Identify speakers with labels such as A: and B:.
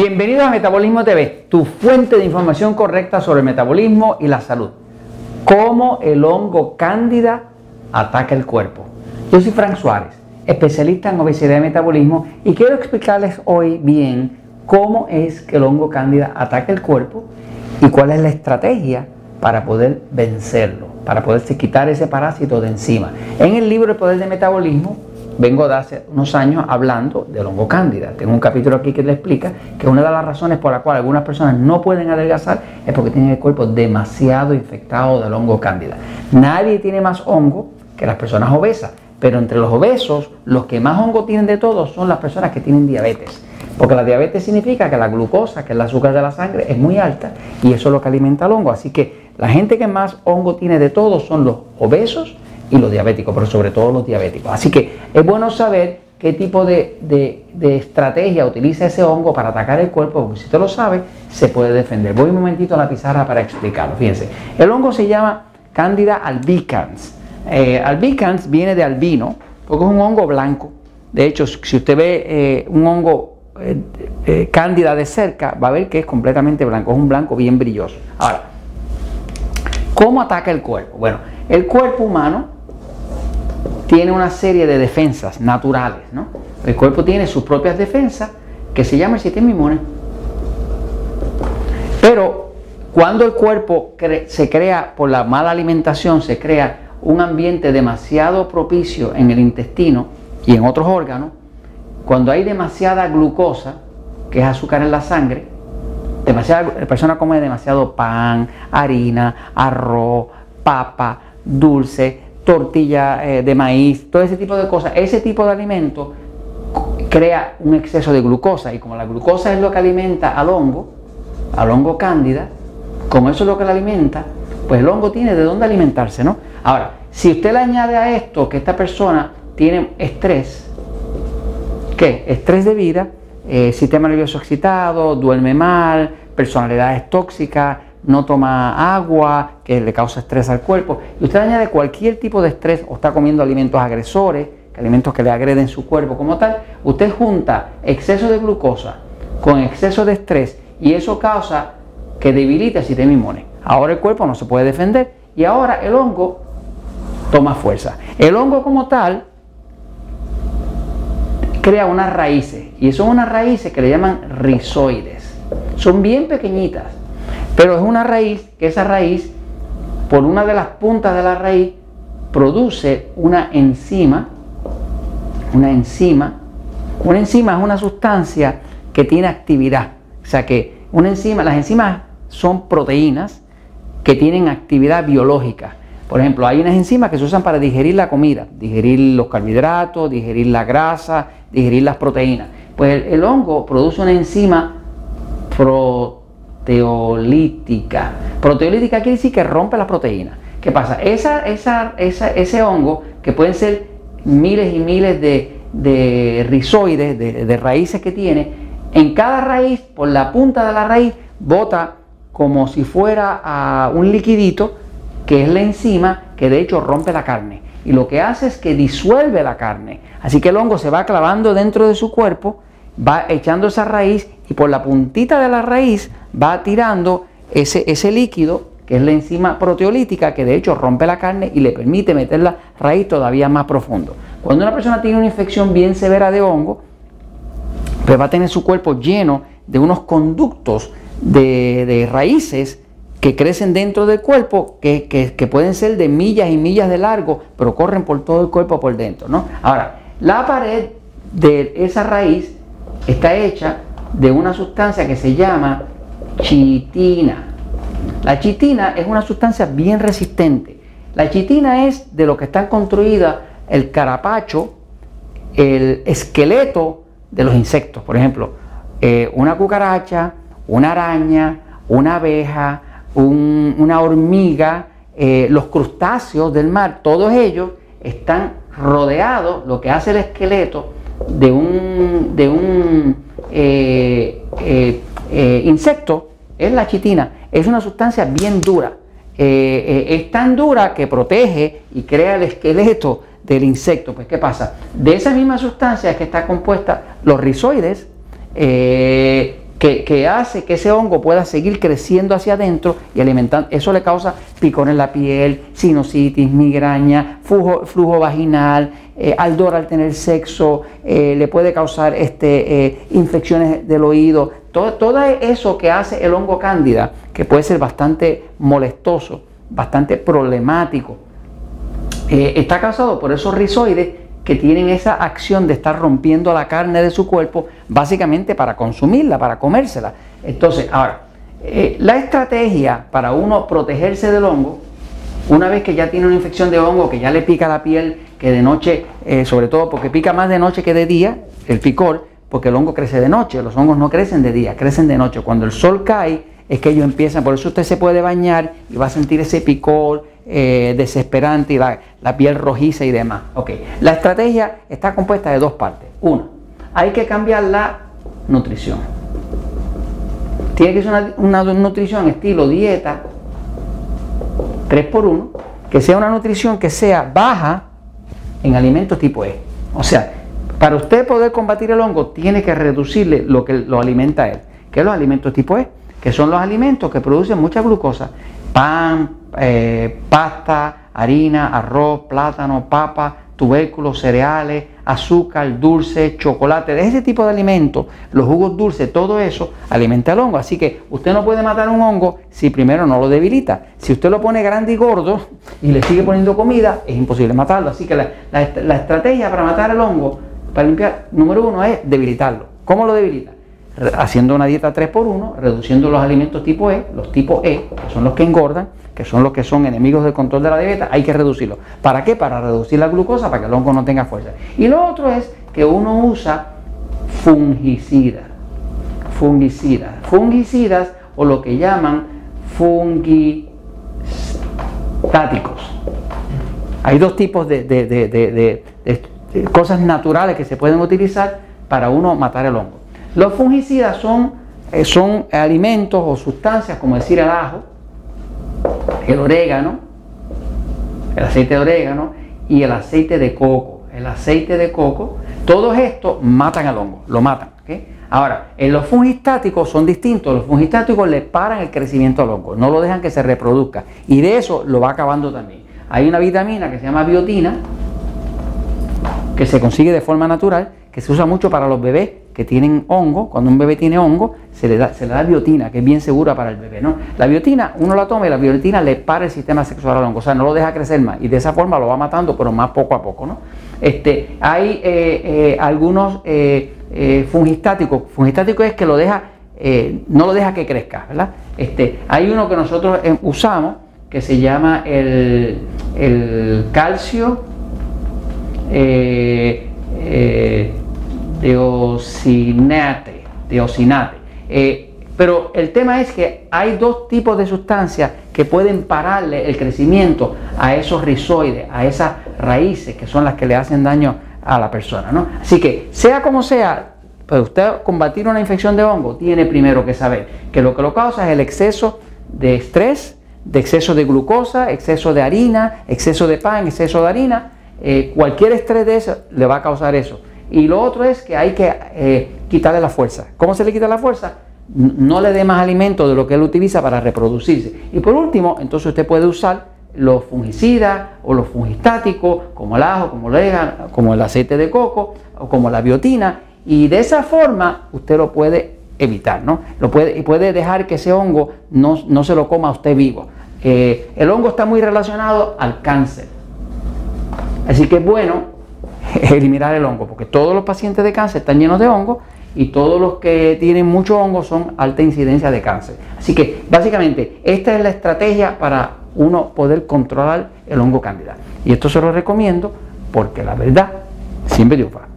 A: Bienvenidos a Metabolismo TV, tu fuente de información correcta sobre el metabolismo y la salud. Cómo el hongo cándida ataca el cuerpo. Yo soy Frank Suárez, especialista en obesidad y metabolismo, y quiero explicarles hoy bien cómo es que el hongo cándida ataca el cuerpo y cuál es la estrategia para poder vencerlo, para poderse quitar ese parásito de encima. En el libro El Poder del Metabolismo vengo de hace unos años hablando del hongo cándida. Tengo un capítulo aquí que le explica que una de las razones por las cuales algunas personas no pueden adelgazar es porque tienen el cuerpo demasiado infectado del hongo cándida. Nadie tiene más hongo que las personas obesas, pero entre los obesos, los que más hongo tienen de todos son las personas que tienen diabetes. Porque la diabetes significa que la glucosa, que es el azúcar de la sangre, es muy alta y eso es lo que alimenta el hongo. Así que la gente que más hongo tiene de todos son los obesos y los diabéticos, pero sobre todo los diabéticos. Así que es bueno saber qué tipo de, estrategia utiliza ese hongo para atacar el cuerpo, porque si usted lo sabe, se puede defender. Voy un momentito a la pizarra para explicarlo. Fíjense, el hongo se llama Candida albicans. Eh, albicans viene de albino, porque es un hongo blanco. De hecho, si usted ve eh, un hongo eh, eh, cándida de cerca, va a ver que es completamente blanco, es un blanco bien brilloso. Ahora, ¿cómo ataca el cuerpo? Bueno, el cuerpo humano tiene una serie de defensas naturales. ¿no? El cuerpo tiene sus propias defensas que se llama el sistema inmune. Pero cuando el cuerpo se crea por la mala alimentación, se crea un ambiente demasiado propicio en el intestino y en otros órganos, cuando hay demasiada glucosa, que es azúcar en la sangre, demasiada, la persona come demasiado pan, harina, arroz, papa, dulce, tortilla eh, de maíz, todo ese tipo de cosas, ese tipo de alimento crea un exceso de glucosa y como la glucosa es lo que alimenta al hongo, al hongo cándida, como eso es lo que le alimenta, pues el hongo tiene de dónde alimentarse, ¿no? Ahora, si usted le añade a esto que esta persona tiene estrés, ¿qué? Estrés de vida, eh, sistema nervioso excitado, duerme mal, personalidades tóxicas, no toma agua, que le causa estrés al cuerpo, y usted añade cualquier tipo de estrés o está comiendo alimentos agresores, alimentos que le agreden su cuerpo como tal, usted junta exceso de glucosa con exceso de estrés y eso causa que debilite el sistema inmune. Ahora el cuerpo no se puede defender y ahora el hongo toma fuerza. El hongo como tal crea unas raíces y son unas raíces que le llaman rizoides. Son bien pequeñitas pero es una raíz que esa raíz, por una de las puntas de la raíz, produce una enzima, una enzima. Una enzima es una sustancia que tiene actividad. O sea que una enzima, las enzimas son proteínas que tienen actividad biológica. Por ejemplo, hay unas enzimas que se usan para digerir la comida, digerir los carbohidratos, digerir la grasa, digerir las proteínas. Pues el, hongo produce una enzima pro, proteolítica. Proteolítica quiere decir que rompe la proteína. ¿Qué pasa? Esa, esa, ese hongo, que pueden ser miles y miles de, de rizoides, de, raíces que tiene, en cada raíz, por la punta de la raíz, bota como si fuera a un liquidito, que es la enzima, que de hecho rompe la carne. Y lo que hace es que disuelve la carne. Así que el hongo se va clavando dentro de su cuerpo, va echando esa raíz y por la puntita de la raíz va tirando ese, ese líquido que es la enzima proteolítica que de hecho rompe la carne y le permite meter la raíz todavía más profundo. Cuando una persona tiene una infección bien severa de hongo, pues va a tener su cuerpo lleno de unos conductos de, raíces que crecen dentro del cuerpo, que, que, pueden ser de millas y millas de largo, pero corren por todo el cuerpo por dentro. ¿no? Ahora, la pared de esa raíz está hecha de una sustancia que se llama chitina. La chitina es una sustancia bien resistente. La chitina es de lo que están construidas el carapacho, el esqueleto de los insectos. Por ejemplo, eh, una cucaracha, una araña, una abeja, una hormiga, eh, los crustáceos del mar, todos ellos están rodeados, lo que hace el esqueleto de un, de un eh, insecto es la chitina. Es una sustancia bien dura. Eh, eh, es tan dura que protege y crea el esqueleto del insecto. Pues, ¿qué pasa? De esa misma sustancia que está compuesta los rizoides, eh, que, hace que ese hongo pueda seguir creciendo hacia adentro y alimentando. Eso le causa picor en la piel, sinusitis, migraña, flujo, vaginal, eh, aldor al tener sexo, eh, le puede causar este, eh, infecciones del oído. Todo, todo eso que hace el hongo cándida, que puede ser bastante molestoso, bastante problemático, está causado por esos rizoides que tienen esa acción de estar rompiendo la carne de su cuerpo, básicamente para consumirla, para comérsela. Entonces, ahora, eh, la estrategia para uno protegerse del hongo, una vez que ya tiene una infección de hongo, que ya le pica la piel, que de noche, eh, sobre todo porque pica más de noche que de día, el picor, porque el hongo crece de noche, los hongos no crecen de día, crecen de noche. Cuando el sol cae, es que ellos empiezan, por eso usted se puede bañar y va a sentir ese picor, eh, desesperante y la, piel rojiza y demás. Okay. La estrategia está compuesta de dos partes. Una, hay que cambiar la nutrición. Tiene que ser una, nutrición estilo dieta 3x1, que sea una nutrición que sea baja en alimentos tipo E. O sea, para usted poder combatir el hongo, tiene que reducirle lo que lo alimenta él, que es los alimentos tipo E, que son los alimentos que producen mucha glucosa, pan, eh, pasta, harina, arroz, plátano, papa, tubérculos, cereales, azúcar, dulce, chocolate, de ese tipo de alimentos, los jugos dulces, todo eso alimenta el hongo. Así que usted no puede matar un hongo si primero no lo debilita. Si usted lo pone grande y gordo y le sigue poniendo comida, es imposible matarlo. Así que la, la estrategia para matar el hongo, para limpiar, número uno es debilitarlo. ¿Cómo lo debilita? Haciendo una dieta 3x1, reduciendo los alimentos tipo E, los tipo E, que son los que engordan, que son los que son enemigos del control de la dieta, hay que reducirlos. ¿Para qué? Para reducir la glucosa, para que el hongo no tenga fuerza. Y lo otro es que uno usa fungicidas, fungicidas, fungicidas o lo que llaman fungistáticos. Hay dos tipos de cosas naturales que se pueden utilizar para uno matar el hongo. Los fungicidas son, eh, son alimentos o sustancias, como decir el ajo, el orégano, el aceite de orégano y el aceite de coco. El aceite de coco, todos estos matan al hongo, lo matan. Ahora, en los fungistáticos son distintos. Los fungistáticos le paran el crecimiento al hongo, no lo dejan que se reproduzca. Y de eso lo va acabando también. Hay una vitamina que se llama biotina, que se consigue de forma natural, que se usa mucho para los bebés que tienen hongo, cuando un bebé tiene hongo, se le da, se le da biotina, que es bien segura para el bebé. ¿no? La biotina, uno la toma y la biotina le para el sistema sexual al hongo, o sea, no lo deja crecer más, y de esa forma lo va matando, pero más poco a poco. ¿no? Este, hay eh, eh, algunos eh, fungistáticos, fungistático es que lo deja, no lo deja que crezca, ¿verdad? Este, hay uno que nosotros usamos que se llama el, el calcio ocinate, de ocinate. Eh, pero el tema es que hay dos tipos de sustancias que pueden pararle el crecimiento a esos rizoides, a esas raíces que son las que le hacen daño a la persona. ¿no? Así que, sea como sea, para usted combatir una infección de hongo, tiene primero que saber que lo que lo causa es el exceso de estrés, de exceso de glucosa, exceso de harina, exceso de pan, exceso de harina. Eh, cualquier estrés de eso le va a causar eso. Y lo otro es que hay que eh, quitarle la fuerza. ¿Cómo se le quita la fuerza? No le dé más alimento de lo que él utiliza para reproducirse. Y por último, entonces usted puede usar los fungicidas o los fungistáticos, como el ajo, como el, como el aceite de coco o como la biotina. Y de esa forma usted lo puede evitar, ¿no? Lo puede, y puede dejar que ese hongo no, se lo coma a usted vivo. Eh, el hongo está muy relacionado al cáncer. Así que es bueno eliminar el hongo, porque todos los pacientes de cáncer están llenos de hongo y todos los que tienen mucho hongo son alta incidencia de cáncer. Así que básicamente esta es la estrategia para uno poder controlar el hongo cándida. Y esto se lo recomiendo porque la verdad siempre triunfa.